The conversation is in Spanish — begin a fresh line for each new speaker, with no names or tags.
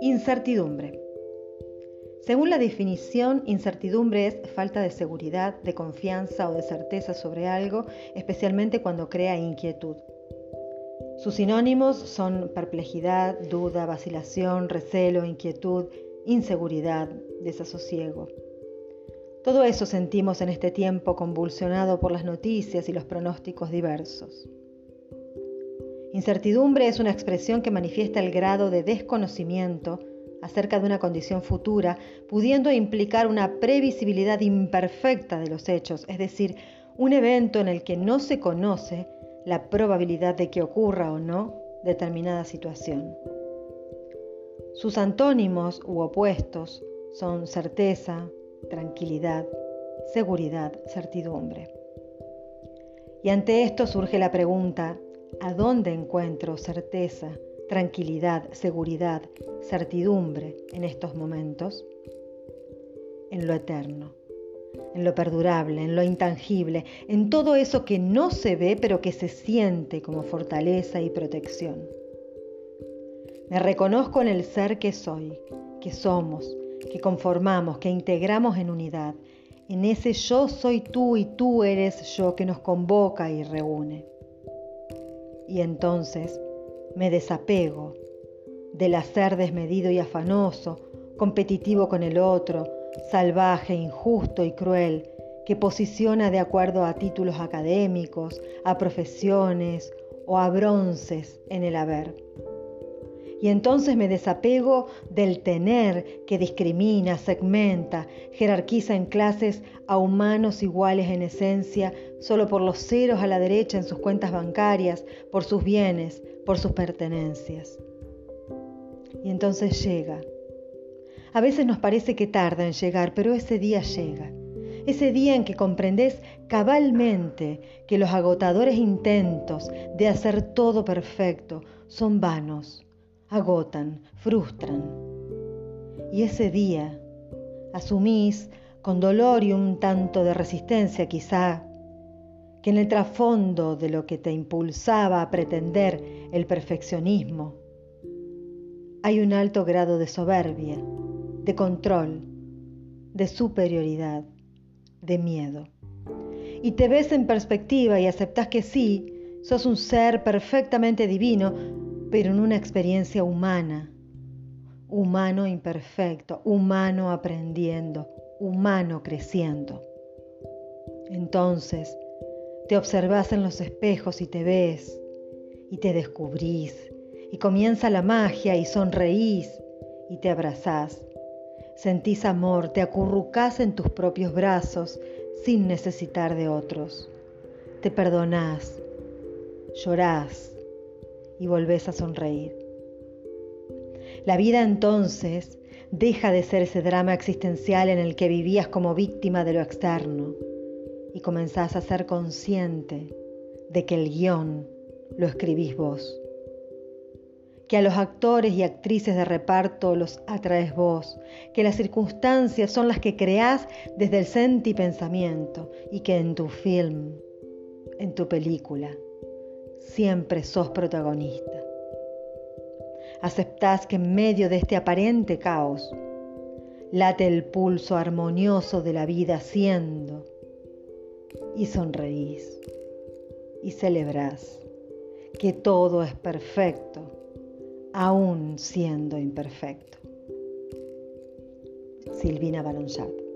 Incertidumbre. Según la definición, incertidumbre es falta de seguridad, de confianza o de certeza sobre algo, especialmente cuando crea inquietud. Sus sinónimos son perplejidad, duda, vacilación, recelo, inquietud, inseguridad, desasosiego. Todo eso sentimos en este tiempo convulsionado por las noticias y los pronósticos diversos. Incertidumbre es una expresión que manifiesta el grado de desconocimiento acerca de una condición futura, pudiendo implicar una previsibilidad imperfecta de los hechos, es decir, un evento en el que no se conoce la probabilidad de que ocurra o no determinada situación. Sus antónimos u opuestos son certeza, tranquilidad, seguridad, certidumbre. Y ante esto surge la pregunta, ¿a dónde encuentro certeza, tranquilidad, seguridad, certidumbre en estos momentos? En lo eterno, en lo perdurable, en lo intangible, en todo eso que no se ve pero que se siente como fortaleza y protección. Me reconozco en el ser que soy, que somos, que conformamos, que integramos en unidad, en ese yo soy tú y tú eres yo que nos convoca y reúne. Y entonces me desapego del hacer desmedido y afanoso, competitivo con el otro, salvaje, injusto y cruel, que posiciona de acuerdo a títulos académicos, a profesiones o a bronces en el haber. Y entonces me desapego del tener que discrimina, segmenta, jerarquiza en clases a humanos iguales en esencia solo por los ceros a la derecha en sus cuentas bancarias, por sus bienes, por sus pertenencias. Y entonces llega. A veces nos parece que tarda en llegar, pero ese día llega. Ese día en que comprendes cabalmente que los agotadores intentos de hacer todo perfecto son vanos agotan, frustran. Y ese día asumís con dolor y un tanto de resistencia quizá, que en el trasfondo de lo que te impulsaba a pretender el perfeccionismo, hay un alto grado de soberbia, de control, de superioridad, de miedo. Y te ves en perspectiva y aceptas que sí, sos un ser perfectamente divino, pero en una experiencia humana, humano imperfecto, humano aprendiendo, humano creciendo. Entonces, te observas en los espejos y te ves y te descubrís y comienza la magia y sonreís y te abrazás. Sentís amor, te acurrucás en tus propios brazos sin necesitar de otros. Te perdonás, llorás, y volvés a sonreír. La vida entonces deja de ser ese drama existencial en el que vivías como víctima de lo externo y comenzás a ser consciente de que el guion lo escribís vos, que a los actores y actrices de reparto los atraes vos, que las circunstancias son las que creás desde el sentipensamiento y que en tu film, en tu película, siempre sos protagonista. Aceptás que en medio de este aparente caos late el pulso armonioso de la vida siendo y sonreís y celebrás que todo es perfecto, aún siendo imperfecto. Silvina Balonchart